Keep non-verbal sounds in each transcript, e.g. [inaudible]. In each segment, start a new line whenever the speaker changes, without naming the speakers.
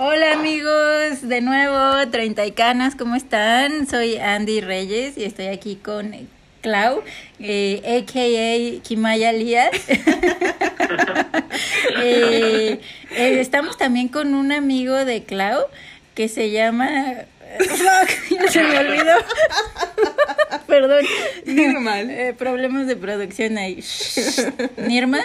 Hola amigos, de nuevo, Treinta y Canas, ¿cómo están? Soy Andy Reyes y estoy aquí con Clau, eh, a.k.a. Kimaya Lías. [laughs] Eh, eh, estamos también con un amigo de Clau que se llama... Fuck, [laughs] se me olvidó. [laughs] Perdón.
Normal.
Eh, problemas de producción ahí. ¿Nirma?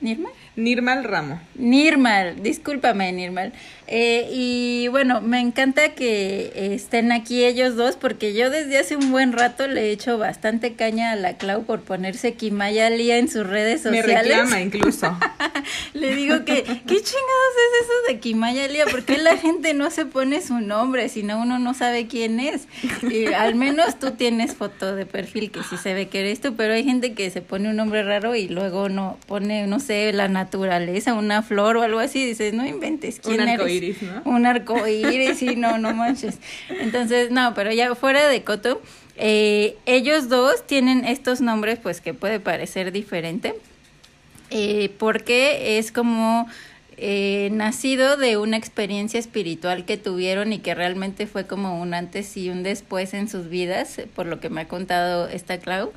¿Nirma?
Nirmal Ramo.
Nirmal, discúlpame Nirmal. Eh, y bueno, me encanta que estén aquí ellos dos porque yo desde hace un buen rato le he hecho bastante caña a la Clau por ponerse Kimaya Lía en sus redes
Me
sociales.
reclama incluso. [laughs]
le digo que, ¿qué chingados es eso de Kimaya Lía? ¿Por qué la gente no se pone su nombre si no uno no sabe quién es? Y al menos tú tienes foto de perfil que sí se ve que eres tú, pero hay gente que se pone un nombre raro y luego no pone, no sé, la naturaleza, una flor o algo así, y dices, no inventes quién eres. Un arco iris, sí, no, no manches. Entonces, no, pero ya fuera de Coto, eh, ellos dos tienen estos nombres, pues que puede parecer diferente, eh, porque es como eh, nacido de una experiencia espiritual que tuvieron y que realmente fue como un antes y un después en sus vidas, por lo que me ha contado esta Clau.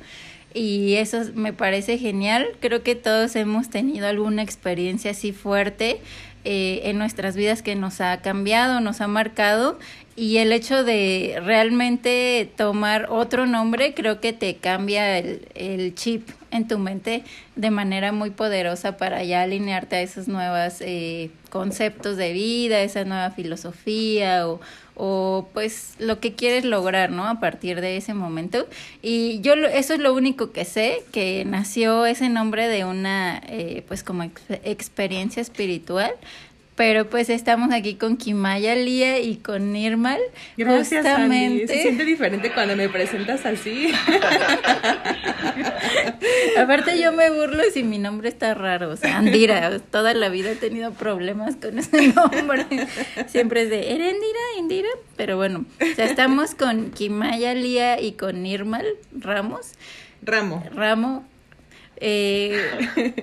Y eso me parece genial. Creo que todos hemos tenido alguna experiencia así fuerte eh, en nuestras vidas que nos ha cambiado, nos ha marcado. Y el hecho de realmente tomar otro nombre creo que te cambia el, el chip en tu mente de manera muy poderosa para ya alinearte a esos nuevos eh, conceptos de vida, esa nueva filosofía o, o pues lo que quieres lograr, ¿no? A partir de ese momento. Y yo lo- eso es lo único que sé, que nació ese nombre de una eh, pues como ex- experiencia espiritual. Pero pues estamos aquí con Kimaya Lía y con Nirmal.
Gracias, Andy.
justamente.
Se siente diferente cuando me presentas así. [laughs]
Aparte yo me burlo si mi nombre está raro, o sea, Andira, toda la vida he tenido problemas con ese nombre. Siempre es de, ¿era Indira? Indira? Pero bueno, o sea, estamos con Kimaya Lía y con Nirmal Ramos,
Ramo.
Ramo, eh,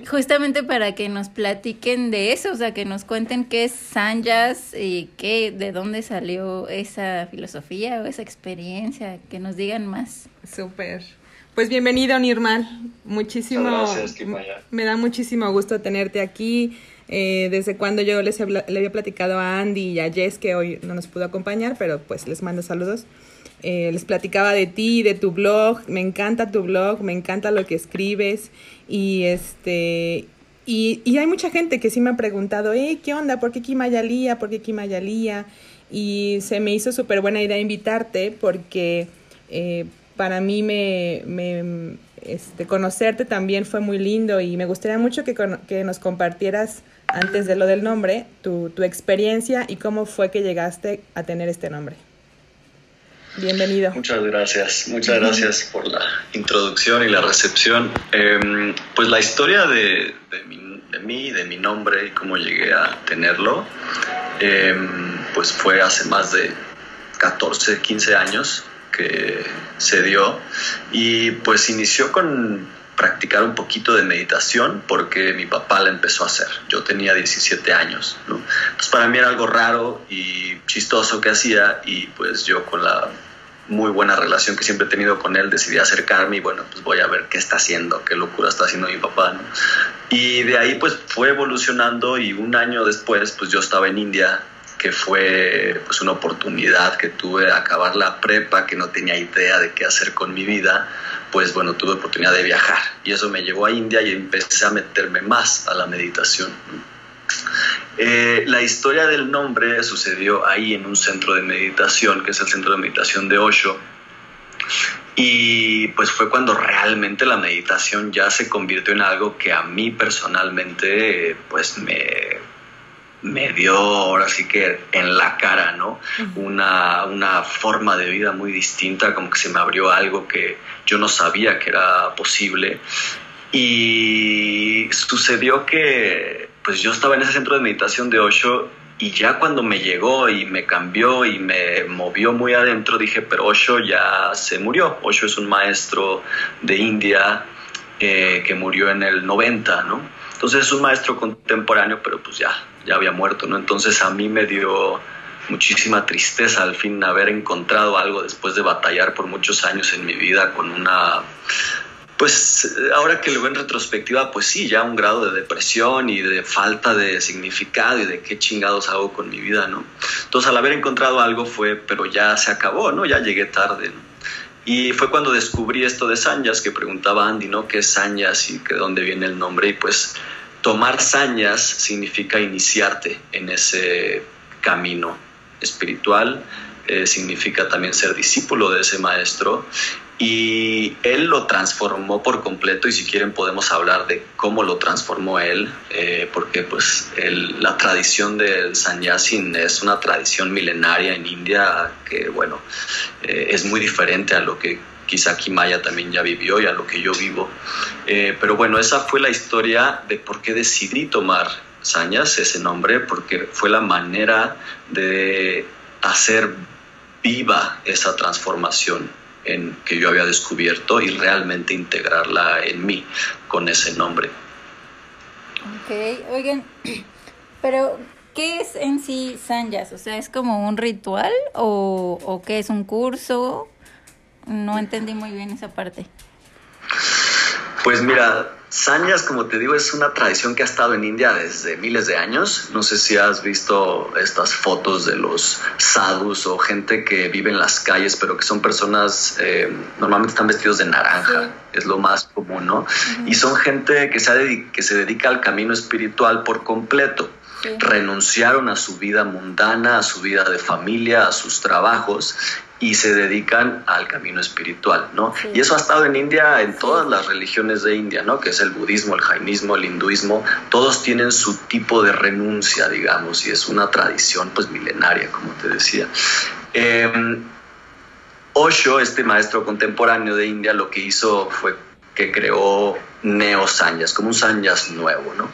justamente para que nos platiquen de eso, o sea, que nos cuenten qué es Sanjas y qué, de dónde salió esa filosofía o esa experiencia, que nos digan más.
Súper. Pues bienvenido, Nirmal. Muchísimo.
Gracias, Kimaya.
Me da muchísimo gusto tenerte aquí. Eh, desde cuando yo les habla- le había platicado a Andy y a Jess que hoy no nos pudo acompañar, pero pues les mando saludos. Eh, les platicaba de ti, de tu blog. Me encanta tu blog, me encanta lo que escribes y este y, y hay mucha gente que sí me ha preguntado, hey, ¿qué onda? ¿Por qué Kimayalía? ¿Por qué Kimayalía? Y se me hizo súper buena idea invitarte porque eh, para mí me, este, conocerte también fue muy lindo y me gustaría mucho que, que nos compartieras antes de lo del nombre tu, tu experiencia y cómo fue que llegaste a tener este nombre. Bienvenido.
Muchas gracias, muchas gracias por la introducción y la recepción. Eh, pues la historia de, mi, mí, de mi nombre y cómo llegué a tenerlo, eh, pues fue hace más de 14, 15 años que se dio y pues inició con practicar un poquito de meditación porque mi papá la empezó a hacer. Yo tenía 17 años, ¿no? Para mí era algo raro y chistoso que hacía y pues yo con la muy buena relación que siempre he tenido con él decidí acercarme y bueno, pues voy a ver qué está haciendo, qué locura está haciendo mi papá. Y de ahí pues fue evolucionando y un año después pues yo estaba en India que fue pues una oportunidad que tuve de acabar la prepa, que no tenía idea de qué hacer con mi vida, pues bueno, tuve oportunidad de viajar y eso me llevó a India y empecé a meterme más a la meditación. Eh, la historia del nombre sucedió ahí en un centro de meditación, que es el centro de meditación de Osho, y pues fue cuando realmente la meditación ya se convirtió en algo que a mí personalmente pues me, me dio ahora sí que en la cara, ¿no? Una, una forma de vida muy distinta, como que se me abrió algo que yo no sabía que era posible. Y sucedió que pues yo estaba en ese centro de meditación de Osho y ya cuando me llegó y me cambió y me movió muy adentro, dije, pero Osho ya se murió. Osho es un maestro de India eh, que murió en el 90, ¿no? Entonces es un maestro contemporáneo, pero pues ya, ya había muerto, ¿no? Entonces a mí me dio muchísima tristeza al fin haber encontrado algo después de batallar por muchos años en mi vida con una pues ahora que lo veo en retrospectiva, pues sí, ya un grado de depresión y de falta de significado y de qué chingados hago con mi vida, ¿no? Entonces al haber encontrado algo fue, pero ya se acabó, ¿no? Ya llegué tarde, ¿no? Y fue cuando descubrí esto de Sanyas, que preguntaba Andy, ¿no? ¿Qué es Sanyas y de dónde viene el nombre? Y pues tomar Sanyas significa iniciarte en ese camino espiritual, eh, significa también ser discípulo de ese maestro y él lo transformó por completo y si quieren podemos hablar de cómo lo transformó él, eh, porque pues la tradición del sannyasin es una tradición milenaria en India que bueno, eh, es muy diferente a lo que quizá Kimaya también ya vivió y a lo que yo vivo. Eh, pero bueno, esa fue la historia de por qué decidí tomar Sanyas, ese nombre, porque fue la manera de hacer viva esa transformación en, que yo había descubierto y realmente integrarla en mí con ese nombre.
Ok, oigan, [clears throat] pero ¿qué es en sí Sanyas? O sea, ¿es como un ritual o qué es un curso? No entendí muy bien esa parte.
Pues mira, Sanyas, como te digo, es una tradición que ha estado en India desde miles de años. No sé si has visto estas fotos de los sadhus o gente que vive en las calles, pero que son personas, eh, normalmente están vestidos de naranja, es lo más común, ¿no? Y son gente que se, que se dedica al camino espiritual por completo. Renunciaron a su vida mundana, a su vida de familia, a sus trabajos y se dedican al camino espiritual, ¿no? Y eso ha estado en India, en todas las religiones de India, ¿no? Que es el budismo, el jainismo, el hinduismo, todos tienen su tipo de renuncia, digamos, y es una tradición pues milenaria, como te decía. Eh, Osho, este maestro contemporáneo de India, lo que hizo fue que creó neo sanyas, como un sanyas nuevo, ¿no?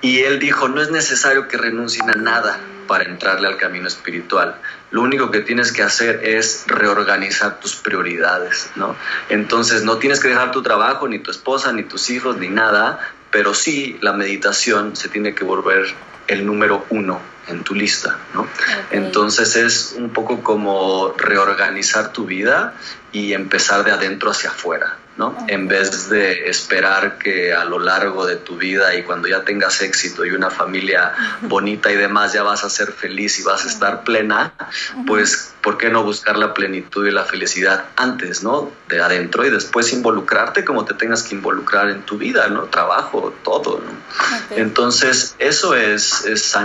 Y él dijo, no es necesario que renuncien a nada para entrarle al camino espiritual lo único que tienes que hacer es reorganizar tus prioridades, ¿no? Entonces no tienes que dejar tu trabajo, ni tu esposa, ni tus hijos, ni nada, pero sí la meditación se tiene que volver el número uno en tu lista, ¿no? Entonces es un poco como reorganizar tu vida y empezar de adentro hacia afuera, ¿no? En vez de esperar que a lo largo de tu vida y cuando ya tengas éxito y una familia bonita y demás ya vas a ser feliz y vas a estar plena, pues ¿por qué no buscar la plenitud y la felicidad antes, ¿no? De adentro y después involucrarte como te tengas que involucrar en tu vida, ¿no? Trabajo, todo, ¿no? Entonces, eso es, es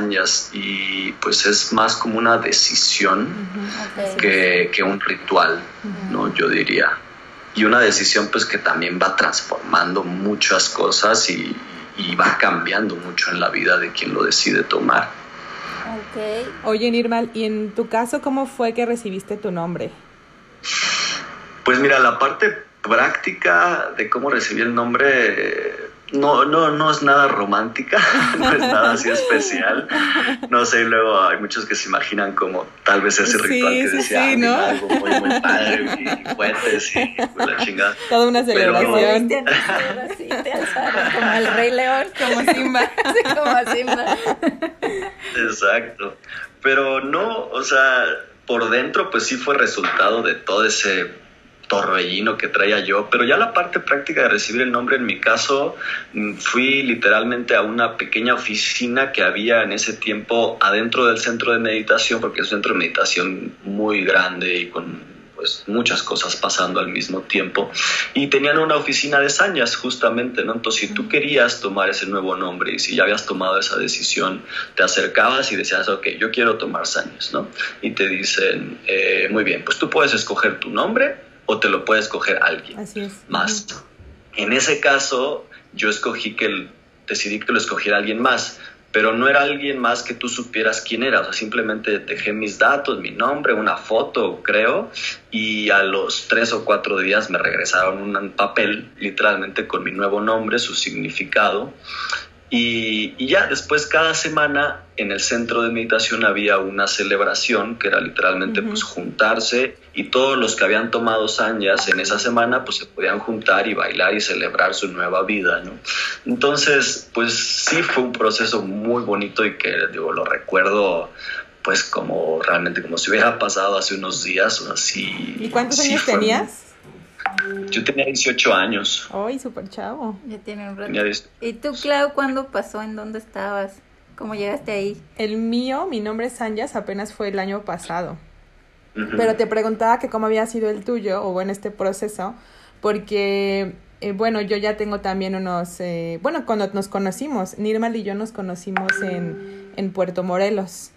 y pues es más como una decisión que, que, un ritual, ¿no? Yo diría y una decisión pues que también va transformando muchas cosas y, va cambiando mucho en la vida de quien lo decide tomar.
Okay. Oye, Nirmal, ¿y en tu caso cómo fue que recibiste tu nombre?
Pues mira, la parte práctica de cómo recibí el nombre no, no, no es nada romántica, [laughs] no es nada así especial. No sé, luego hay muchos que se imaginan como tal vez ese ritual que decía sí, ¿no? algo muy, muy padre y puentes y la chingada.
Toda una celebración.
como el Rey León, como Simba, [laughs] como Simba.
Exacto. Pero no, o sea, por dentro pues sí fue resultado de todo ese torbellino que traía yo, pero ya la parte práctica de recibir el nombre, en mi caso, mm, fui literalmente a una pequeña oficina que había en ese tiempo adentro del centro de meditación, porque es un centro de meditación muy grande y con pues muchas cosas pasando al mismo tiempo y tenían una oficina de sañas justamente, ¿no? Entonces si tú querías tomar ese nuevo nombre y si ya habías tomado esa decisión, te acercabas y decías, ok, yo quiero tomar sañas, ¿no? Y te dicen, eh, muy bien, pues tú puedes escoger tu nombre o te lo puede escoger alguien más. En ese caso, yo escogí que decidí que lo escogiera alguien más, pero no era alguien más que tú supieras quién era, o sea, simplemente dejé mis datos, mi nombre, una foto, creo, y a los tres o cuatro días me regresaron un papel, literalmente con mi nuevo nombre, su significado, Y, y, ya después cada semana en el centro de meditación había una celebración que era literalmente pues juntarse y todos los que habían tomado sanyas en esa semana pues se podían juntar y bailar y celebrar su nueva vida, ¿no? Entonces pues sí fue un proceso muy bonito y que digo lo recuerdo pues como realmente como si hubiera pasado hace unos días o así.
¿Y cuántos años tenías?
Yo tenía 18 años.
Ay, súper chavo.
Ya tiene un rato. ¿Y tú, Clau, cuándo pasó? ¿En dónde estabas? ¿Cómo llegaste ahí?
El mío, mi nombre es Sanyas, apenas fue el año pasado. Pero te preguntaba que cómo había sido el tuyo, o en este proceso, porque, eh, bueno, yo ya tengo también unos, eh, bueno, cuando nos conocimos, Nirmal y yo nos conocimos en, en Puerto Morelos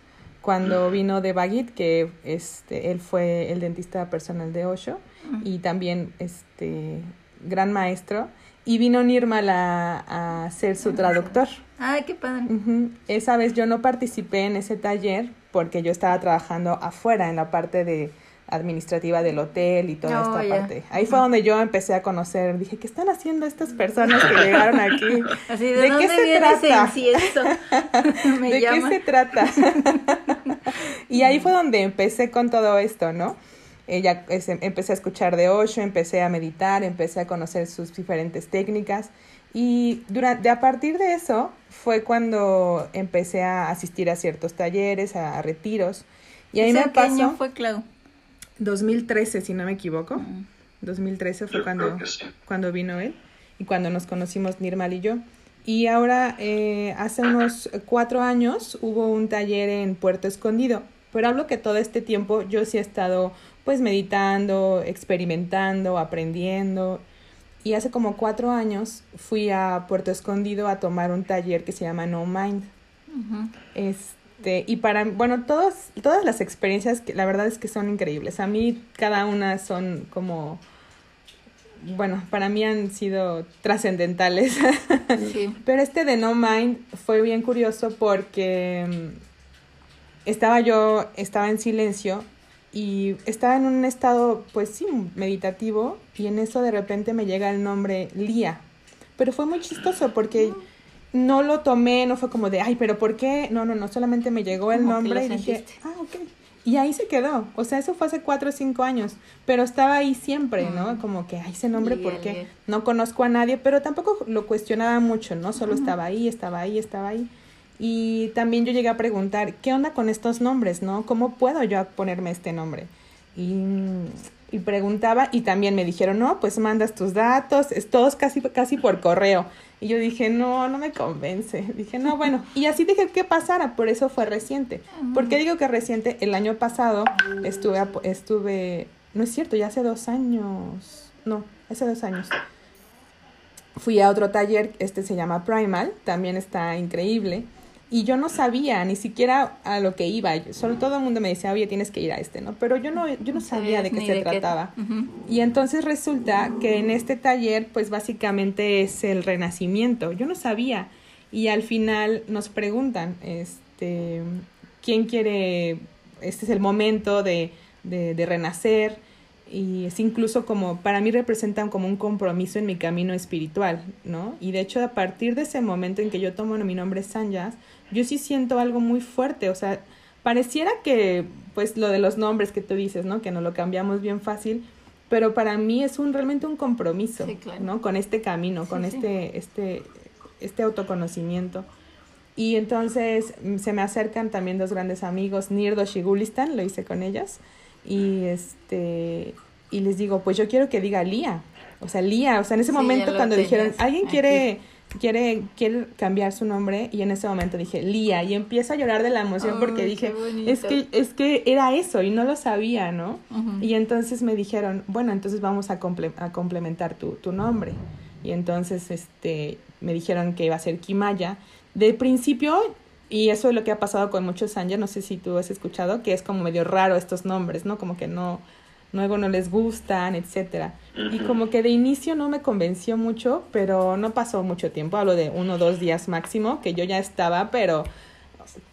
cuando vino de Baguit, que este, él fue el dentista personal de Osho y también este gran maestro. Y vino Nirmal a, a ser su traductor.
Ay, qué padre.
Esa vez yo no participé en ese taller porque yo estaba trabajando afuera en la parte de administrativa del hotel y toda esta parte. Ahí fue donde yo empecé a conocer, dije, ¿qué están haciendo estas personas que llegaron aquí? [laughs]
Así, ¿de, qué [laughs] se trata?
¿De qué se trata? y ahí fue donde empecé con todo esto, ¿no? Ella, empecé a escuchar de Osho, empecé a meditar, empecé a conocer sus diferentes técnicas y durante, a partir de eso fue cuando empecé a asistir a ciertos talleres, a, retiros. Y ahí me pasó.
año fue Clau?
2013, si no me equivoco. 2013 fue cuando, cuando vino él y cuando nos conocimos Nirmal y yo. Y ahora, eh, hace unos cuatro años, hubo un taller en Puerto Escondido. Pero hablo que todo este tiempo yo sí he estado pues meditando, experimentando, aprendiendo. Y hace como cuatro años fui a Puerto Escondido a tomar un taller que se llama No Mind. Este, y para, bueno, todos, todas las experiencias, que la verdad es que son increíbles. A mí cada una son como, bueno, para mí han sido trascendentales. [laughs] Pero este de No Mind fue bien curioso porque mm, estaba yo, estaba en silencio y estaba en un estado, pues sí, meditativo, y en eso de repente me llega el nombre Lía. Pero fue muy chistoso porque no lo tomé, no fue como de, ay, pero ¿por qué? No, no, no, solamente me llegó el nombre y dije, ah, ok. Y ahí se quedó. O sea, eso fue hace cuatro o cinco años. Pero estaba ahí siempre, ¿no? Como que, ay, ese nombre, ¿por qué? No conozco a nadie, pero tampoco lo cuestionaba mucho, ¿no? Solo estaba ahí, estaba ahí, estaba ahí. Y también yo llegué a preguntar, ¿qué onda con estos nombres, no? ¿Cómo puedo yo ponerme este nombre? Y, y preguntaba y también me dijeron, no, pues mandas tus datos, es todos casi, casi por correo. Y yo dije, no, no me convence. [laughs] Dije, no, bueno. Y así dije que pasara, por eso fue reciente. ¿Por qué digo que reciente? El año pasado estuve, estuve, no es cierto, ya hace dos años. No, hace dos años fui a otro taller, este se llama Primal, también está increíble. Y yo no sabía ni siquiera a lo que iba. Solo todo el mundo me decía, oye, tienes que ir a este, ¿no? Pero yo no, yo no sabía de qué se trataba. Y entonces resulta que en este taller, pues básicamente es el renacimiento. Yo no sabía. Y al final nos preguntan, este, ¿quién quiere? Este es el momento de, de, de renacer y es incluso como, para mí representan como un compromiso en mi camino espiritual, ¿no? Y de hecho, a partir de ese momento en que yo tomo mi nombre Sanyas, yo sí siento algo muy fuerte, o sea, pareciera que, pues, lo de los nombres que tú dices, ¿no? Que no lo cambiamos bien fácil, pero para mí es un realmente un compromiso, ¿no? Con este camino, con este, este, este autoconocimiento. Y entonces mm, se me acercan también dos grandes amigos, Nirdos y Gulistan, lo hice con ellas y este y les digo, pues yo quiero que diga Lía. O sea, Lía, o sea, en ese momento cuando dijeron, alguien quiere quiere quiere cambiar su nombre y en ese momento dije Lía y empiezo a llorar de la emoción porque dije, es que es que era eso y no lo sabía, ¿no? Y entonces me dijeron, bueno, entonces vamos a, a complementar tu, tu nombre. Y entonces este me dijeron que iba a ser Kimaya. De principio y eso es lo que ha pasado con muchos Sanja, no sé si tú has escuchado, que es como medio raro estos nombres, ¿no? Como que no, luego no les gustan, etcétera. Y como que de inicio no me convenció mucho, pero no pasó mucho tiempo, hablo de uno o dos días máximo, que yo ya estaba, pero,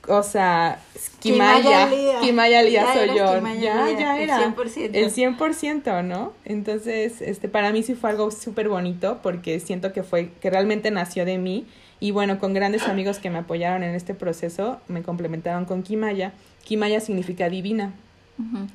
o sea, Kimaya, Kimaya Lía soy yo, ya, ya era. El 100%. El 100%, ¿no? Entonces, este, para mí sí fue algo súper bonito, porque siento que fue, que realmente nació de mí, Y bueno, con grandes amigos que me apoyaron en este proceso, me complementaron con Kimaya. Kimaya significa divina.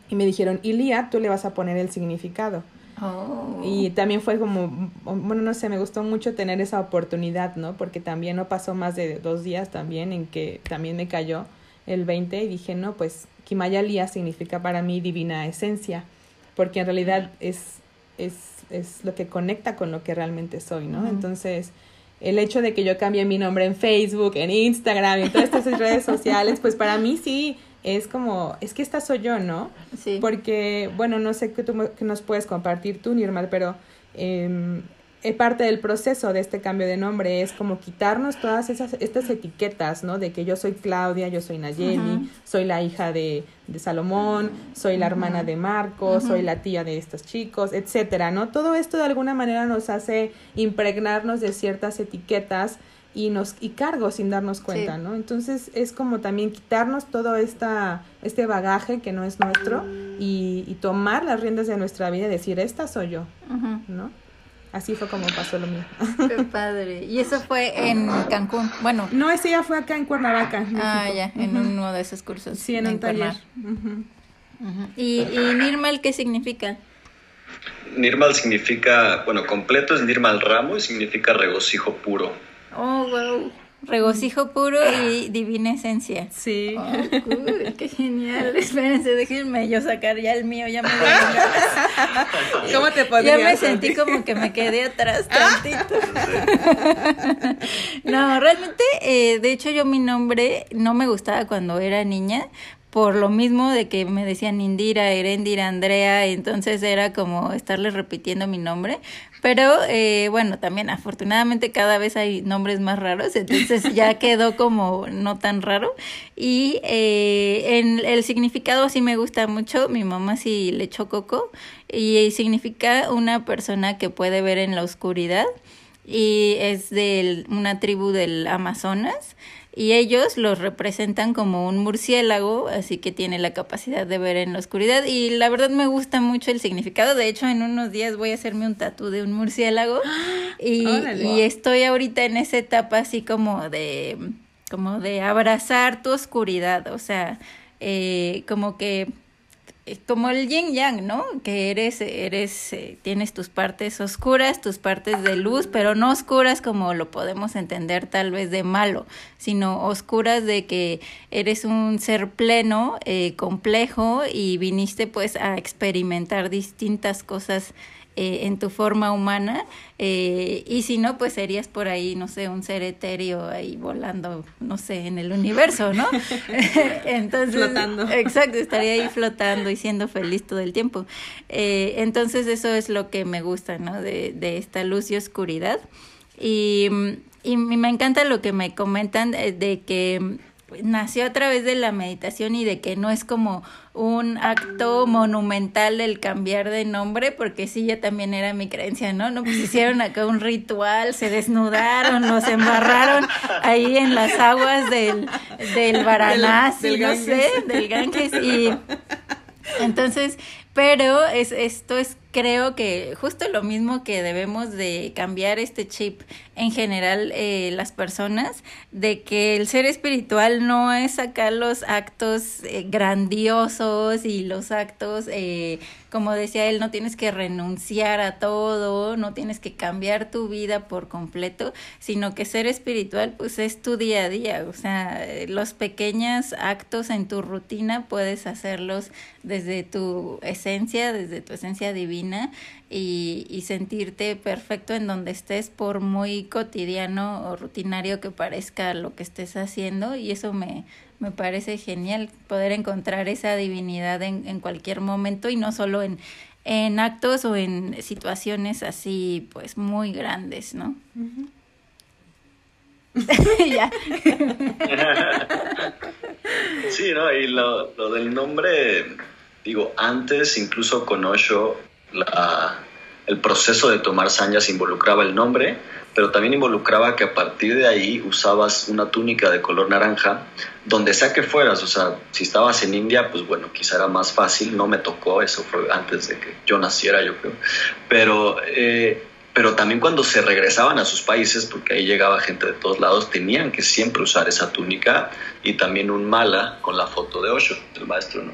Y me dijeron, Ilia, tú le vas a poner el significado.
Oh.
Y también fue como, bueno, no sé, me gustó mucho tener esa oportunidad, ¿no? Porque también no pasó más de dos días también en que también me cayó el 20 y dije, no, pues Kimaya Lía significa para mí divina esencia, porque en realidad es, es, es lo que conecta con lo que realmente soy, ¿no? Entonces, el hecho de que yo cambie mi nombre en Facebook, en Instagram, en todas estas redes sociales, pues para mí sí es como, es que esta soy yo, ¿no?
Sí.
Porque, bueno, no sé qué, tú, qué nos puedes compartir tú, Nirmal, pero eh, parte del proceso de este cambio de nombre es como quitarnos todas esas, estas etiquetas, ¿no? De que yo soy Claudia, yo soy Nayeli, soy la hija de, de Salomón, soy la hermana de Marcos, soy la tía de estos chicos, etcétera, ¿no? Todo esto de alguna manera nos hace impregnarnos de ciertas etiquetas y nos y cargos sin darnos cuenta, ¿no? Entonces es como también quitarnos todo esta este bagaje que no es nuestro y, y tomar las riendas de nuestra vida y decir esta soy yo, ¿no? Así fue como pasó lo mío.
Qué padre. Y eso fue en Cancún. Bueno.
No, ese ya fue acá en Cuernavaca.
ah, ya, en uno de esos cursos.
Sí, en un taller.
¿Y, ¿Y Nirmal qué significa?
Nirmal significa, bueno, completo es Nirmal Ramo y significa regocijo puro.
Oh, wow. Regocijo puro y divina esencia.
Sí.
Oh, cool, qué genial. [laughs] Espérense, déjenme yo sacar ya el mío, ya me [laughs]
¿Cómo te podrías?
Ya me sentí como que me quedé atrás [laughs] tantito. no, realmente, eh, de hecho yo mi nombre no me gustaba cuando era niña, por lo mismo de que me decían Indira, Erendira, Andrea, entonces era como estarles repitiendo mi nombre. Pero eh, bueno, también afortunadamente cada vez hay nombres más raros, entonces ya [laughs] quedó como no tan raro. Y eh, en el significado sí me gusta mucho, mi mamá sí le echó coco y significa una persona que puede ver en la oscuridad y es de una tribu del Amazonas y ellos los representan como un murciélago, así que tiene la capacidad de ver en la oscuridad. Y la verdad me gusta mucho el significado, de hecho en unos días voy a hacerme un tatú de un murciélago. [gasps] Y, y estoy ahorita en esa etapa así como de como de abrazar tu oscuridad, o sea, eh, como que como el yin yang, ¿no? Que eres, eres, eh, tienes tus partes oscuras, tus partes de luz, pero no oscuras como lo podemos entender tal vez de malo, sino oscuras de que eres un ser pleno, eh, complejo y viniste pues a experimentar distintas cosas eh, en tu forma humana eh, y si no, pues serías por ahí, no sé, un ser etéreo ahí volando, no sé, en el universo, ¿no? [laughs] [laughs] entonces,
flotando.
Exacto, estaría ahí flotando y siendo feliz todo el tiempo. Eh, entonces eso es lo que me gusta, ¿no? De, de esta luz y oscuridad. Y, y me encanta lo que me comentan de que nació a través de la meditación y de que no es como un acto monumental el cambiar de nombre, porque sí, ya también era mi creencia, ¿no? No, pues hicieron acá un ritual, se desnudaron, los embarraron ahí en las aguas del, del Varanasi, no sé, del Ganges, y entonces, pero es, esto es creo que justo lo mismo que debemos de cambiar este chip en general eh, las personas, de que el ser espiritual no es sacar los actos eh, grandiosos y los actos, eh, como decía él, no tienes que renunciar a todo, no tienes que cambiar tu vida por completo, sino que ser espiritual pues es tu día a día, o sea, los pequeños actos en tu rutina puedes hacerlos desde tu esencia, desde tu esencia divina y, y, sentirte perfecto en donde estés por muy cotidiano o rutinario que parezca lo que estés haciendo y eso me, me parece genial poder encontrar esa divinidad en, en cualquier momento y no solo en, en actos o en situaciones así pues muy grandes, ¿no? [laughs] ya.
sí, ¿no? Y lo, lo, del nombre, digo, antes incluso con Osho la, el proceso de tomar sanyas involucraba el nombre, pero también involucraba que a partir de ahí usabas una túnica de color naranja, donde sea que fueras, o sea, si estabas en India, pues bueno, quizá era más fácil, no me tocó, eso fue antes de que yo naciera, yo creo, pero eh, pero también cuando se regresaban a sus países, porque ahí llegaba gente de todos lados, tenían que siempre usar esa túnica y también un mala con la foto de Osho, del maestro, ¿no?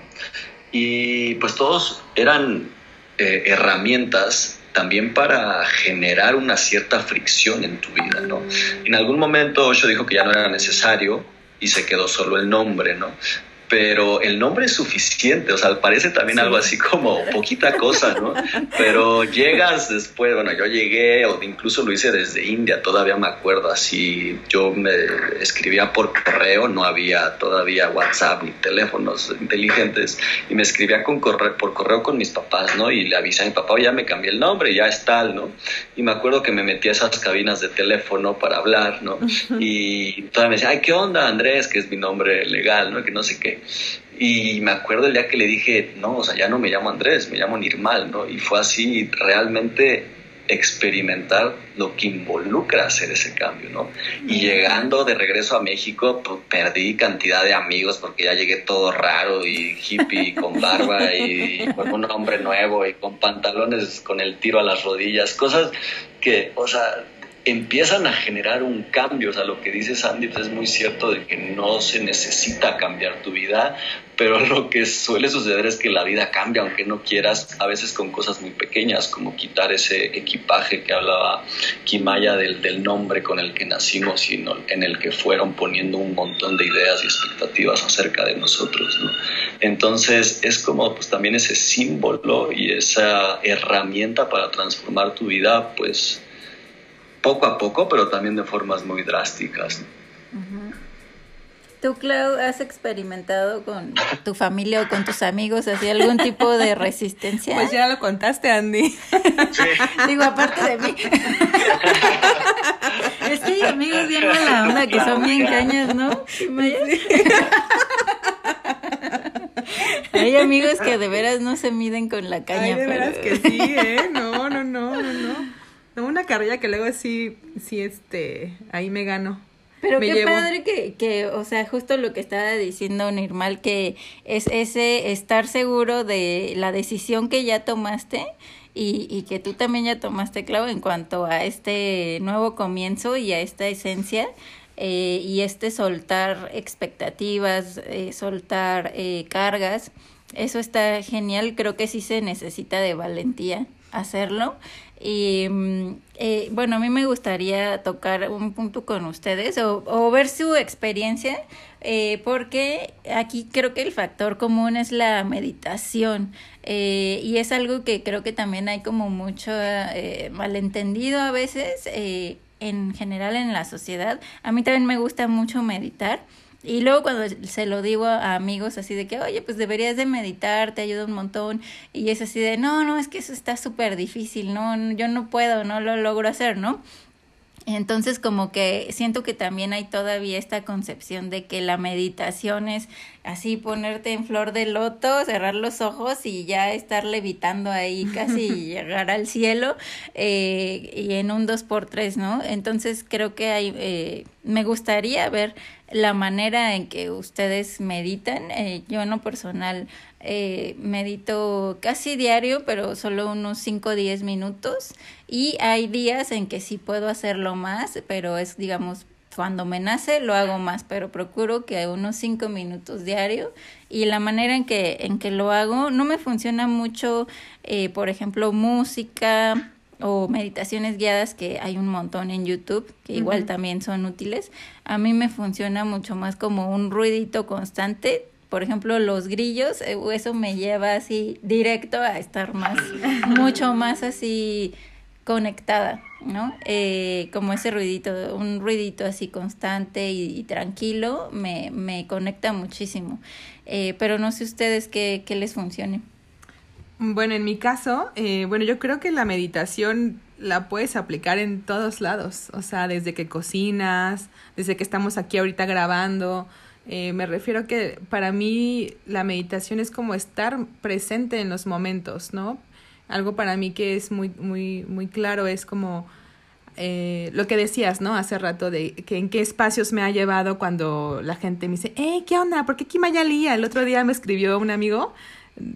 Y pues todos eran eh, herramientas también para generar una cierta fricción en tu vida, ¿no? En algún momento Osho dijo que ya no era necesario y se quedó solo el nombre, ¿no? Pero el nombre es suficiente, o sea, parece también algo así como poquita cosa, ¿no? [laughs] Pero llegas después, bueno, yo llegué, o incluso lo hice desde India, todavía me acuerdo, así, yo me escribía por correo, no había todavía WhatsApp ni teléfonos inteligentes, y me escribía con correo, por correo con mis papás, ¿no? Y le avisé a mi papá, ya me cambié el nombre, ya es tal, ¿no? Y me acuerdo que me metí a esas cabinas de teléfono para hablar, ¿no? Y todavía me decía, ay, ¿qué onda, Andrés? Que es mi nombre legal, ¿no? Que no sé qué. Y me acuerdo el día que le dije, no, o sea, ya no me llamo Andrés, me llamo Nirmal, ¿no? Y fue así realmente experimentar lo que involucra hacer ese cambio, ¿no? Y llegando de regreso a México, pues, perdí cantidad de amigos porque ya llegué todo raro y hippie, con barba y con un hombre nuevo y con pantalones con el tiro a las rodillas, cosas que, o sea, empiezan a generar un cambio. O sea, lo que dice Sandy pues, es muy cierto de que no se necesita cambiar tu vida, pero lo que suele suceder es que la vida cambia, aunque no quieras, a veces con cosas muy pequeñas, como quitar ese equipaje que hablaba Kimaya del, del nombre con el que nacimos y en el que fueron poniendo un montón de ideas y expectativas acerca de nosotros. ¿no? Entonces es como pues también ese símbolo y esa herramienta para transformar tu vida, pues poco a poco, pero también de formas muy drásticas.
¿Tú, Clau, has experimentado con tu familia o con tus amigos así algún tipo de [laughs] resistencia?
Pues ya lo contaste, Andy.
Sí. Digo, aparte de mí. es que hay amigos bien mala onda que son bien cañas, ¿no? hay amigos que de veras no se miden con la caña.
de veras que sí, ¿eh? No, no, no, no, no. Una carrilla que luego sí, sí, este, ahí me gano.
Pero qué padre que, que, o sea, justo lo que estaba diciendo Nirmal, que es ese estar seguro de la decisión que ya tomaste y, y que tú también ya tomaste, claro, en cuanto a este nuevo comienzo y a esta esencia. Eh, y este soltar expectativas, eh, soltar eh, cargas, eso está genial, creo que sí se necesita de valentía hacerlo y mm, eh, bueno, a mí me gustaría tocar un punto con ustedes o, o ver su experiencia, eh, porque aquí creo que el factor común es la meditación. Eh, y es algo que creo que también hay como mucho eh, malentendido a veces eh, en general en la sociedad. A mí también me gusta mucho meditar. Y luego cuando se lo digo a amigos así de que, oye, pues deberías de meditar, te ayuda un montón. Y es así de, no, no, es que eso está súper difícil, no, yo no puedo, no lo logro hacer, ¿no? Entonces como que siento que también hay todavía esta concepción de que la meditación es así ponerte en flor de loto, cerrar los ojos y ya estar levitando ahí [laughs] casi llegar al cielo eh, y en un dos por tres, ¿no? Entonces creo que hay, eh, me gustaría ver la manera en que ustedes meditan. Eh, yo en lo personal eh, medito casi diario, pero solo unos 5 o 10 minutos. Y hay días en que sí puedo hacerlo más, pero es, digamos, cuando me nace lo hago más, pero procuro que unos 5 minutos diario. Y la manera en que, en que lo hago no me funciona mucho, eh, por ejemplo, música o meditaciones guiadas que hay un montón en YouTube que igual también son útiles. A mí me funciona mucho más como un ruidito constante. Por ejemplo, los grillos, eh, eso me lleva así directo a estar más, mucho más así conectada, ¿no? Eh, como ese ruidito, un ruidito así constante y, tranquilo, me, me conecta muchísimo. Eh, pero no sé ustedes qué, qué les funcione.
Bueno, en mi caso, eh, bueno, yo creo que la meditación la puedes aplicar en todos lados, o sea, desde que cocinas, desde que estamos aquí ahorita grabando. Eh, me refiero que para mí la meditación es como estar presente en los momentos, ¿no? Algo para mí que es muy, muy, muy claro es como eh, lo que decías, ¿no? Hace rato de que en qué espacios me ha llevado cuando la gente me dice, hey, ¿qué onda? ¿Por qué Kimayalía? El otro día me escribió un amigo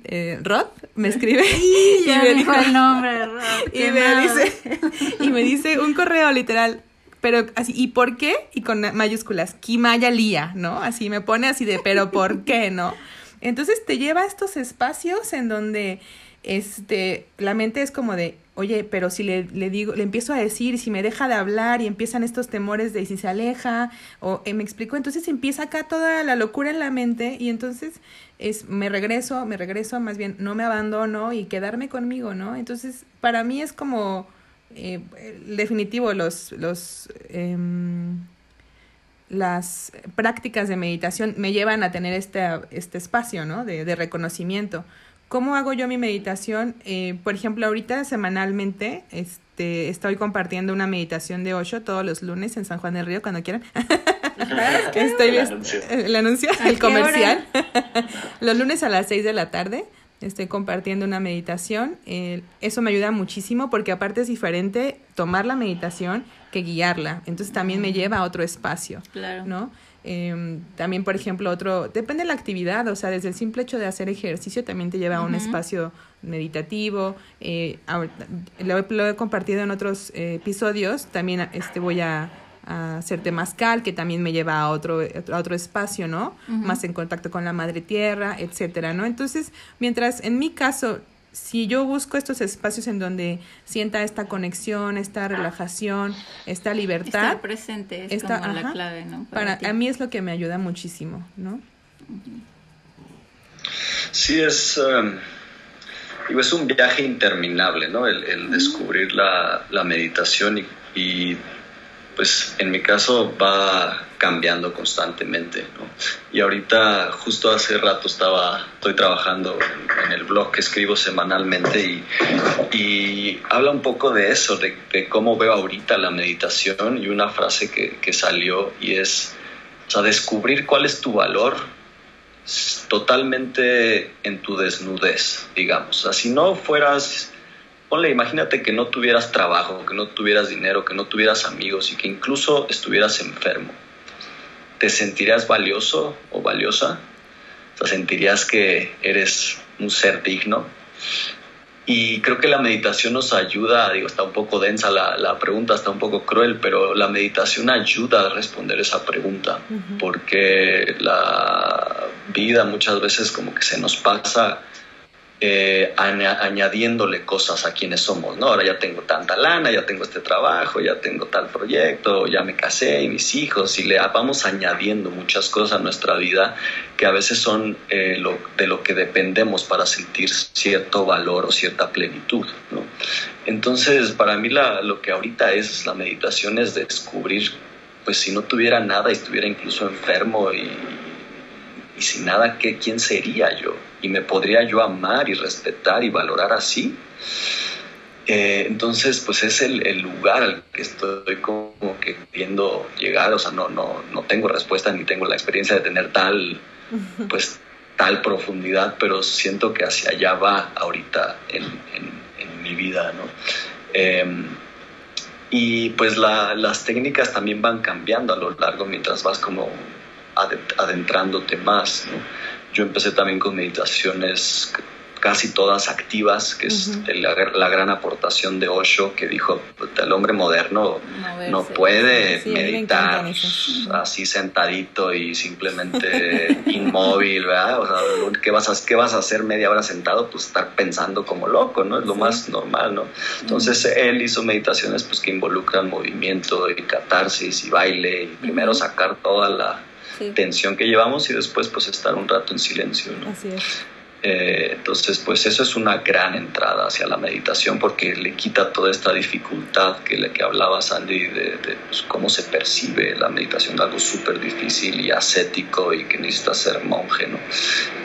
eh, Rod me escribe [laughs] [laughs]
y, me dijo el nombre Rod, [laughs]
y me dice y me dice un correo literal pero así y por qué y con mayúsculas Kimaya Lía no así me pone así de pero por qué no entonces te lleva a estos espacios en donde este la mente es como de oye, pero si le, le, digo, le empiezo a decir, si me deja de hablar y empiezan estos temores de si se aleja, o eh, me explico, entonces empieza acá toda la locura en la mente y entonces es, me regreso, me regreso, más bien no me abandono y quedarme conmigo, ¿no? Entonces, para mí es como, eh, definitivo, los, los, em, las prácticas de meditación me llevan a tener este, este espacio, ¿no? De, de reconocimiento. ¿Cómo hago yo mi meditación? Eh, por ejemplo, ahorita semanalmente este, estoy compartiendo una meditación de Osho todos los lunes en San Juan del Río, cuando quieran. [laughs] estoy el anuncio, [laughs] el, anuncio, el comercial. [laughs] los lunes a las 6 de la tarde estoy compartiendo una meditación. Eh, eso me ayuda muchísimo porque aparte es diferente tomar la meditación que guiarla. Entonces también me lleva a otro espacio. Claro. ¿no? Eh, también, por ejemplo, otro, depende de la actividad, o sea, desde el simple hecho de hacer ejercicio también te lleva a un espacio meditativo. Eh, lo, he compartido en otros eh, episodios, también este, voy a, a hacer temazcal, que también me lleva a otro, a otro espacio, ¿no? Más en contacto con la madre tierra, etcétera, ¿no? Entonces, mientras en mi caso si yo busco estos espacios en donde sienta esta conexión, esta relajación, esta libertad.
Estar presente es como la clave, ¿no?
Para, a mí es lo que me ayuda muchísimo, ¿no?
Sí, es, um, es un viaje interminable, ¿no? El, descubrir la, la meditación y, y pues en mi caso va cambiando constantemente. Y ahorita, justo hace rato estaba, estoy trabajando en el blog que escribo semanalmente y, habla un poco de eso, de, cómo veo ahorita la meditación y una frase que, que salió y es, o sea, descubrir cuál es tu valor totalmente en tu desnudez, digamos. O sea, si no fueras ponle, imagínate que no tuvieras trabajo, que no tuvieras dinero, que no tuvieras amigos y que incluso estuvieras enfermo. ¿Te sentirías valioso o valiosa? O sea, sentirías que eres un ser digno. Y creo que la meditación nos ayuda, digo, está un poco densa la, la pregunta, está un poco cruel, pero la meditación ayuda a responder esa pregunta, porque la vida muchas veces como que se nos pasa eh, añadiéndole cosas a quienes somos, ¿no? Ahora ya tengo tanta lana, ya tengo este trabajo, ya tengo tal proyecto, ya me casé y mis hijos, y le vamos añadiendo muchas cosas a nuestra vida que a veces son eh, de lo que dependemos para sentir cierto valor o cierta plenitud, ¿no? Entonces, para mí lo que ahorita es la meditación es descubrir, pues si no tuviera nada y estuviera incluso enfermo y, y sin nada, ¿qué, ¿quién sería yo? Y me podría yo amar y respetar y valorar así. Eh, entonces, pues es el, lugar al que estoy como que queriendo llegar, o sea, no, no, no tengo respuesta ni tengo la experiencia de tener tal, pues, tal profundidad, pero siento que hacia allá va ahorita en, en, mi vida, ¿no? Em, y pues las técnicas también van cambiando a lo largo mientras vas como adentrándote más, ¿no? Yo empecé también con meditaciones casi todas activas, que es la, gran aportación de Osho, que dijo, el hombre moderno no puede meditar así sentadito y simplemente [laughs] inmóvil, ¿verdad? O sea, ¿qué vas, a, ¿qué vas a hacer media hora sentado? Pues estar pensando como loco, ¿no? Es lo más normal, ¿no? Entonces él hizo meditaciones pues que involucran movimiento y catarsis y baile y primero sacar toda la tensión que llevamos y después pues estar un rato en silencio. Así es. Eh, entonces, pues eso es una gran entrada hacia la meditación porque le quita toda esta dificultad que, le, que hablaba Sandy de, pues, cómo se percibe la meditación, algo súper difícil y ascético y que necesita ser monje, ¿no?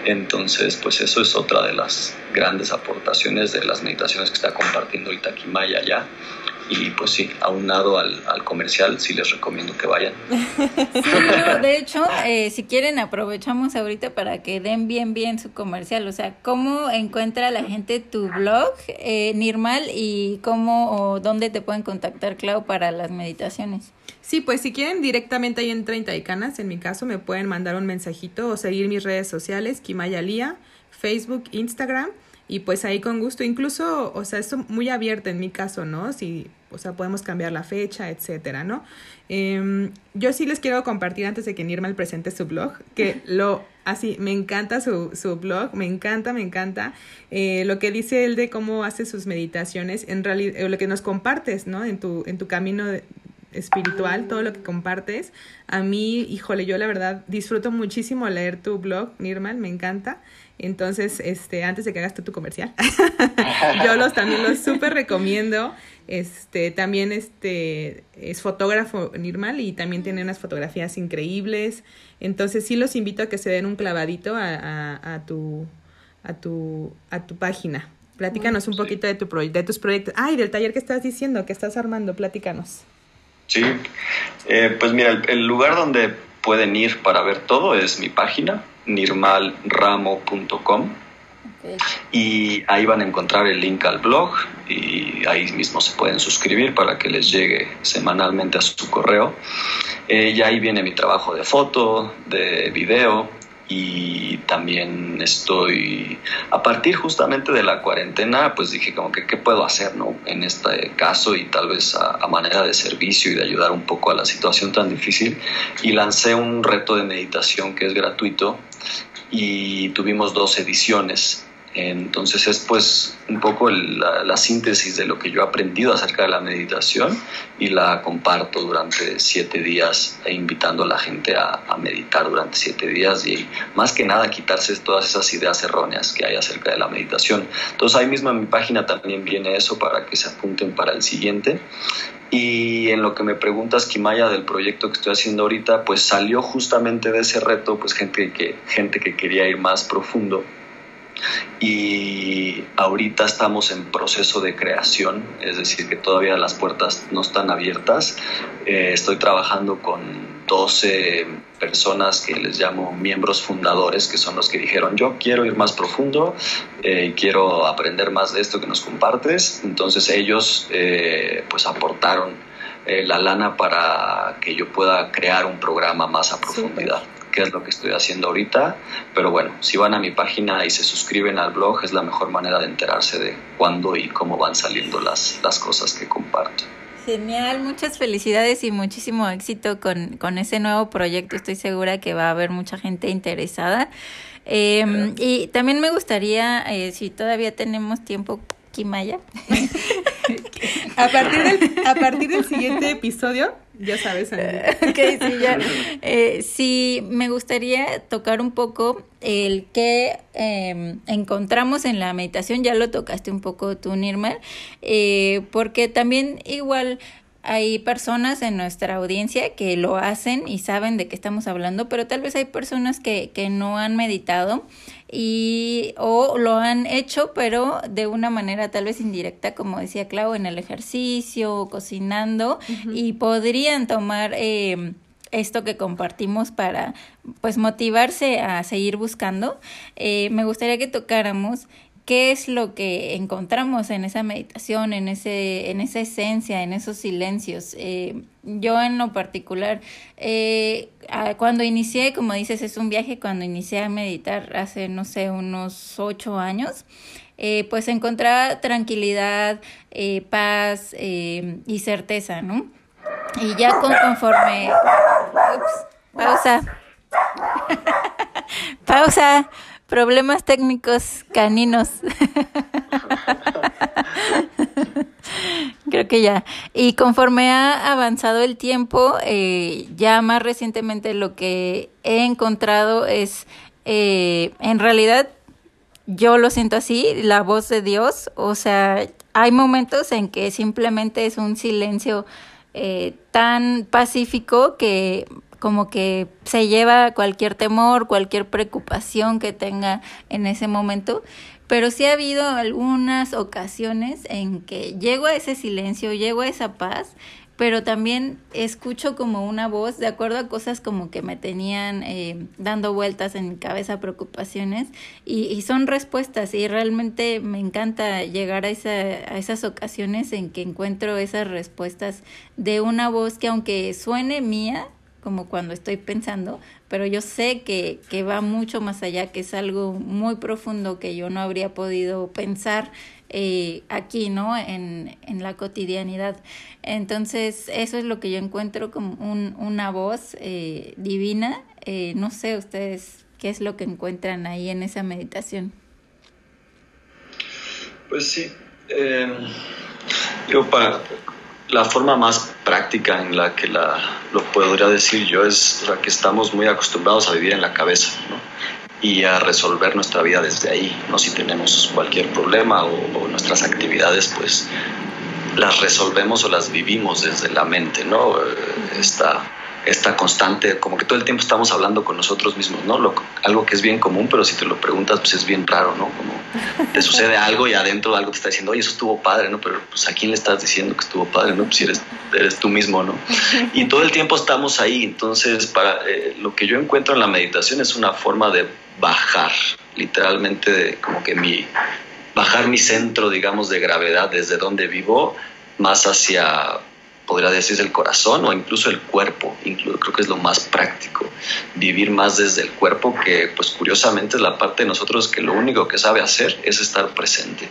Entonces, pues eso es otra de las grandes aportaciones de las meditaciones que está compartiendo Itaquimaya ya y pues sí, aunado al, al comercial, sí les recomiendo que vayan. [laughs]
de hecho, eh, si quieren, aprovechamos ahorita para que den bien, bien su comercial. O sea, ¿cómo encuentra la gente tu blog, eh, Nirmal, y cómo o dónde te pueden contactar, Clau, para las meditaciones?
Sí, pues si quieren directamente ahí en 30 y Canas, en mi caso, me pueden mandar un mensajito o seguir mis redes sociales, Kimaya Lía, Facebook, Instagram. Y pues ahí con gusto, incluso, o sea, esto muy abierto en mi caso, ¿no? Si, o sea, podemos cambiar la fecha, etcétera, ¿no? Em, yo sí les quiero compartir antes de que Nirmal presente su blog, que [laughs] lo, así, me encanta su, su blog, me encanta, me encanta. Eh, lo que dice él de cómo hace sus meditaciones, en realidad, lo que nos compartes, ¿no? En tu, en tu camino de, espiritual, todo lo que compartes. A mí, híjole, yo la verdad disfruto muchísimo leer tu blog, Nirmal, me encanta. Entonces, este, antes de que hagas tú tu comercial, [laughs] yo los también los súper recomiendo. Este, también este, es fotógrafo Nirmal y también tiene unas fotografías increíbles. Entonces, sí los invito a que se den un clavadito a, a, a tu, a, tu, a tu página. Platícanos un poquito de, tu de tus proyectos. Ay, del taller que estás diciendo, que estás armando, platícanos.
Sí, eh, pues mira, el, lugar donde pueden ir para ver todo es mi página, nirmalramo.com. Y ahí van a encontrar el link al blog y ahí mismo se pueden suscribir para que les llegue semanalmente a su correo. Eh, y ahí viene mi trabajo de foto, de video, y también estoy, a partir justamente de la cuarentena, pues dije como que qué puedo hacer, ¿no? En este caso y tal vez a, manera de servicio y de ayudar un poco a la situación tan difícil y lancé un reto de meditación que es gratuito y tuvimos dos ediciones entonces es pues un poco la, síntesis de lo que yo he aprendido acerca de la meditación y la comparto durante siete días e invitando a la gente a, meditar durante siete días y más que nada quitarse todas esas ideas erróneas que hay acerca de la meditación. Entonces ahí mismo en mi página también viene eso para que se apunten para el siguiente. Y en lo que me preguntas, Kimaya, del proyecto que estoy haciendo ahorita, pues salió justamente de ese reto, pues gente que, gente que quería ir más profundo y ahorita estamos en proceso de creación, es decir, que todavía las puertas no están abiertas. Eh, estoy trabajando con 12 personas que les llamo miembros fundadores, que son los que dijeron, yo quiero ir más profundo, eh, quiero aprender más de esto que nos compartes. Entonces ellos eh, pues aportaron la lana para que yo pueda crear un programa más a profundidad que es lo que estoy haciendo ahorita. Pero bueno, si van a mi página y se suscriben al blog, es la mejor manera de enterarse de cuándo y cómo van saliendo las, las cosas que comparto.
Genial, muchas felicidades y muchísimo éxito con, con ese nuevo proyecto. Estoy segura que va a haber mucha gente interesada. Em, y también me gustaría, eh, si todavía tenemos tiempo, Kimaya. [laughs]
a, partir del, a partir del siguiente episodio, ya sabes, [laughs]
ok, sí, ya. Eh, sí, me gustaría tocar un poco el que em, encontramos en la meditación, ya lo tocaste un poco tú, Nirmal, eh, porque también igual hay personas en nuestra audiencia que lo hacen y saben de qué estamos hablando, pero tal vez hay personas que, que no han meditado y o lo han hecho pero de una manera tal vez indirecta como decía Clau en el ejercicio o cocinando y podrían tomar eh, esto que compartimos para pues motivarse a seguir buscando. Eh, me gustaría que tocáramos qué es lo que encontramos en esa meditación, en, ese, en esa esencia, en esos silencios. Eh, yo en lo particular, eh, cuando inicié, como dices, es un viaje, cuando inicié a meditar hace, no sé, unos ocho años, eh, pues encontraba tranquilidad, paz y certeza, ¿no? Y ya con, conforme... Pausa. [laughs] pausa. Problemas técnicos caninos. Creo que ya. Y conforme ha avanzado el tiempo, eh, ya más recientemente lo que he encontrado es, eh, en realidad, yo lo siento así, la voz de Dios. O sea, hay momentos en que simplemente es un silencio eh, tan pacífico que como que se lleva cualquier temor, cualquier preocupación que tenga en ese momento, pero sí ha habido algunas ocasiones en que llego a ese silencio, llego a esa paz, pero también escucho como una voz de acuerdo a cosas como que me tenían eh, dando vueltas en mi cabeza, preocupaciones, y, son respuestas y realmente me encanta llegar a, esa, a esas ocasiones en que encuentro esas respuestas de una voz que aunque suene mía, como cuando estoy pensando, pero yo sé que, que va mucho más allá, que es algo muy profundo que yo no habría podido pensar eh, aquí, ¿no? En, en, la cotidianidad. Entonces, eso es lo que yo encuentro como un, una voz eh, divina. Eh, no sé ustedes qué es lo que encuentran ahí en esa meditación.
Pues sí, yo para la forma más práctica en la que la, lo podría decir yo es que estamos muy acostumbrados a vivir en la cabeza, y a resolver nuestra vida desde ahí, ¿no? Si tenemos cualquier problema o, nuestras actividades, pues las resolvemos o las vivimos desde la mente, ¿no? Eh, esta, esta constante, como que todo el tiempo estamos hablando con nosotros mismos, ¿no? Lo, algo que es bien común, pero si te lo preguntas, pues es bien raro, ¿no? Como te [laughs] sucede algo y adentro algo te está diciendo, oye, eso estuvo padre, ¿no? Pero pues a quién le estás diciendo que estuvo padre, ¿no? Pues si eres, eres tú mismo, ¿no? [laughs] Y todo el tiempo estamos ahí, entonces para eh, lo que yo encuentro en la meditación es una forma de bajar, literalmente como que mi, bajar mi centro, digamos, de gravedad desde donde vivo, más hacia, podría decirse, el corazón o incluso el cuerpo, incluso, creo que es lo más práctico, vivir más desde el cuerpo, que pues curiosamente es la parte de nosotros que lo único que sabe hacer es estar presente.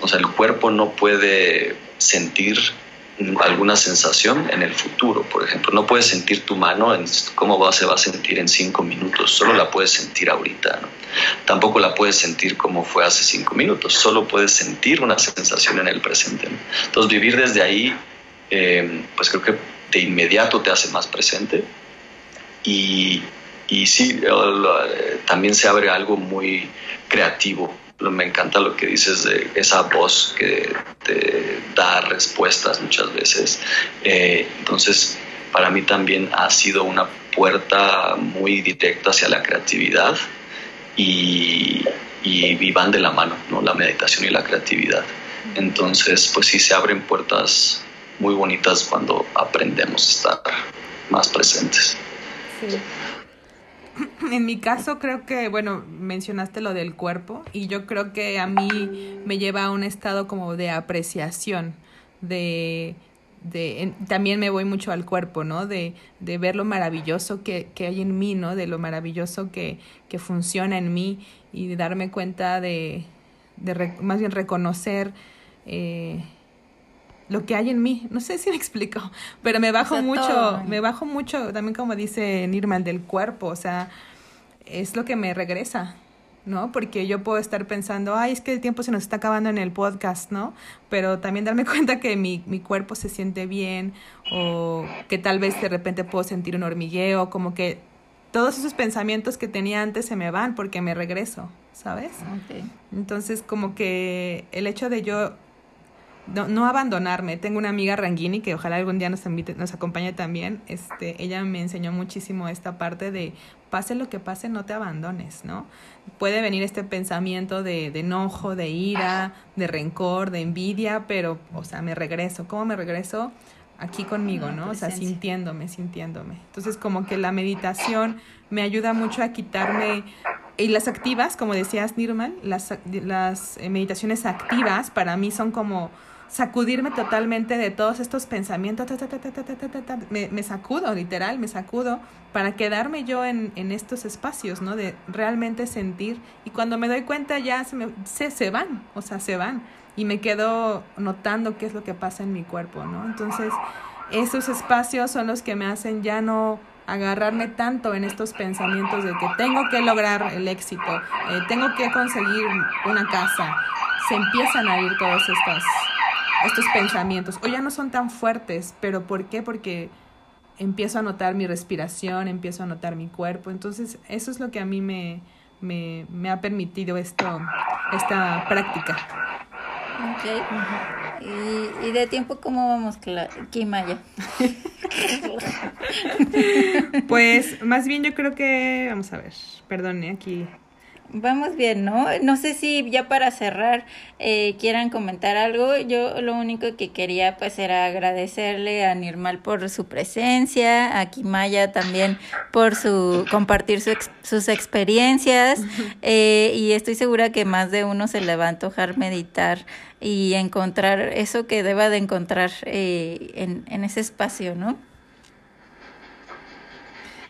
O sea, el cuerpo no puede sentir alguna sensación en el futuro. Por ejemplo, no puedes sentir tu mano en cómo se va a sentir en cinco minutos, solo la puedes sentir ahorita. Tampoco la puedes sentir como fue hace cinco minutos, solo puedes sentir una sensación en el presente. Entonces, vivir desde ahí, eh, pues creo que de inmediato te hace más presente. Y, y sí, eh, también se abre algo muy creativo me encanta lo que dices de esa voz que te da respuestas muchas veces. Eh, entonces, para mí también ha sido una puerta muy directa hacia la creatividad y, y, van de la mano, ¿no? La meditación y la creatividad. Entonces, pues sí se abren puertas muy bonitas cuando aprendemos a estar más presentes. Sí. [clears throat]
en mi caso creo que, bueno, mencionaste lo del cuerpo y yo creo que a mí me lleva a un estado como de apreciación, de, de también me voy mucho al cuerpo, ¿no? De, de ver lo maravilloso que, que, hay en mí, ¿no? De lo maravilloso que, que funciona en mí y de darme cuenta de, de más bien reconocer eh, lo que hay en mí. No sé si me [laughs] explico, pero me bajo mucho, me bajo mucho también como dice Nirman del cuerpo, o sea, es lo que me regresa, ¿no? Porque yo puedo estar pensando, ay, es que el tiempo se nos está acabando en el podcast, ¿no? Pero también darme [laughs] cuenta que mi, mi cuerpo se siente bien o que tal vez de repente puedo sentir un hormigueo, como que todos esos pensamientos que tenía antes se me van porque me regreso, ¿sabes? Entonces, como que el hecho de yo no, no, abandonarme. Tengo una amiga Rangini que ojalá algún día nos invite, nos acompañe también. Este, ella me enseñó muchísimo esta parte de pase lo que pase, no te abandones, ¿no? Puede venir este pensamiento de, de enojo, de ira, de rencor, de envidia, pero, o sea, me regreso. ¿Cómo me regreso? Aquí conmigo, ¿no? O sea, sintiéndome, sintiéndome. Entonces, como que la meditación me ayuda mucho a quitarme y las activas, como decías Nirman, las, las meditaciones activas para mí son como sacudirme totalmente de todos estos pensamientos, me, sacudo, literal, me sacudo para quedarme yo en, en, estos espacios, ¿no? De realmente sentir y cuando me doy cuenta ya se, me, se, se van, o sea, se van y me quedo notando qué es lo que pasa en mi cuerpo, ¿no? Entonces, esos espacios son los que me hacen ya no agarrarme tanto en estos pensamientos de que tengo que lograr el éxito, eh, tengo que conseguir una casa. Se empiezan a ir todos estos estos pensamientos. O ya no son tan fuertes, pero ¿por qué? Porque empiezo a notar mi respiración, empiezo a notar mi cuerpo. Entonces, eso es lo que a mí me, me, me ha permitido esto, esta práctica.
Ok. ¿Y, ¿Y, de tiempo cómo vamos, Kimaya? [laughs]
pues más bien yo creo que, vamos a ver, perdone, aquí
Vamos bien, ¿no? No sé si ya para cerrar eh, quieran comentar algo. Yo lo único que quería pues era agradecerle a Nirmal por su presencia, a Kimaya también por su compartir sus experiencias eh, y estoy segura que más de uno se le va a antojar meditar y encontrar eso que deba de encontrar eh, en, en ese espacio, ¿no?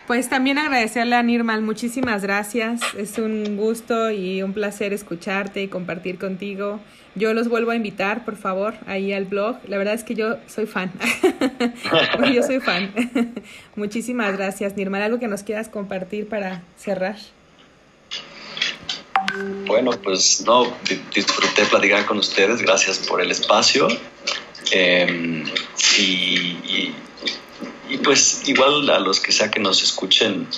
Pues también agradecerle a Nirmal, muchísimas gracias. Es un gusto y un placer escucharte y compartir contigo. Yo los vuelvo a invitar, por favor, ahí al blog. La verdad es que yo soy fan. [laughs] yo soy fan. [laughs] muchísimas gracias, Nirmal. ¿Algo que nos quieras compartir para cerrar?
Bueno, pues no, disfruté platicar con ustedes. Gracias por el espacio. Y y pues igual a los que sea que nos escuchen,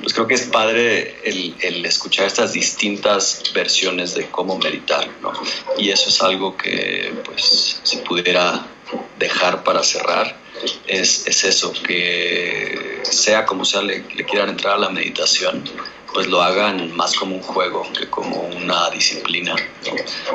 pues creo que es padre el, escuchar estas distintas versiones de cómo meditar, ¿no? Y eso es algo que pues si pudiera dejar para cerrar, es, eso, que sea como sea le, le quieran entrar a la meditación, pues lo hagan más como un juego que como una disciplina,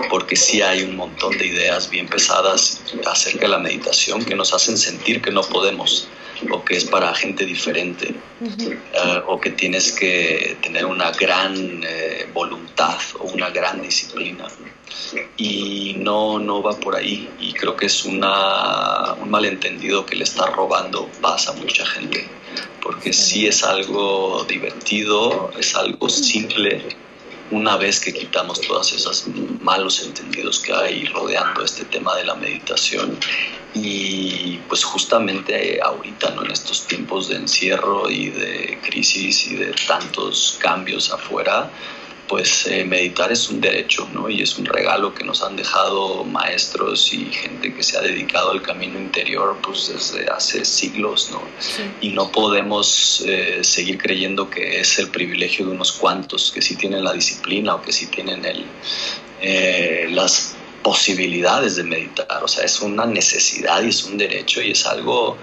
porque sí hay un montón de ideas bien pesadas acerca de la meditación que nos hacen sentir que no podemos o que es para gente diferente eh, o que tienes que tener una gran eh, voluntad o una gran disciplina. Y no, no va por ahí y creo que es una, un malentendido que le está robando paz a mucha gente porque sí es algo divertido, es algo simple una vez que quitamos todos esos malos entendidos que hay rodeando este tema de la meditación y pues justamente ahorita ¿no? en estos tiempos de encierro y de crisis y de tantos cambios afuera pues eh, meditar es un derecho, ¿no? Y es un regalo que nos han dejado maestros y gente que se ha dedicado al camino interior, pues desde hace siglos, ¿no? Y no podemos eh, seguir creyendo que es el privilegio de unos cuantos que sí tienen la disciplina o que sí tienen el, eh, las posibilidades de meditar. O sea, es una necesidad y es un derecho y es algo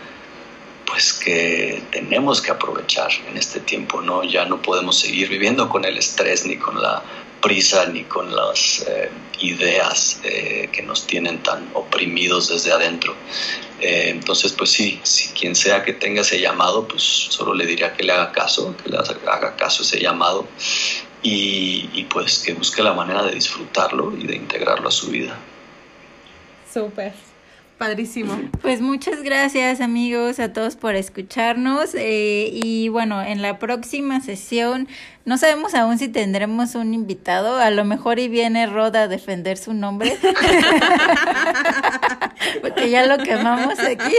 pues que tenemos que aprovechar en este tiempo, ¿no? Ya no podemos seguir viviendo con el estrés, ni con la prisa, ni con las eh, ideas eh, que nos tienen tan oprimidos desde adentro. Eh, entonces, pues sí, si quien sea que tenga ese llamado, pues solo le diría que le haga caso, que le haga caso ese llamado y, pues que busque la manera de disfrutarlo y de integrarlo a su vida.
Súper. Padrísimo.
Pues muchas gracias amigos a todos por escucharnos eh, y bueno, en la próxima sesión no sabemos aún si tendremos un invitado, a lo mejor y viene Roda a defender su nombre, [laughs] [laughs] porque ya lo quemamos aquí,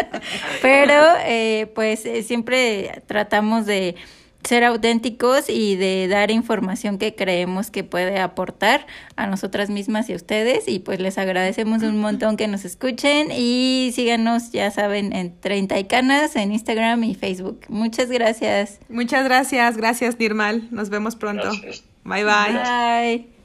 [laughs] pero eh, pues eh, siempre tratamos de ser auténticos y de dar información que creemos que puede aportar a nosotras mismas y a ustedes. Y pues les agradecemos un montón que nos escuchen y síganos, ya saben, en 30 y canas en Instagram y Facebook. Muchas gracias.
Muchas gracias. Gracias, Nirmal. Nos vemos pronto. Bye bye.
Bye.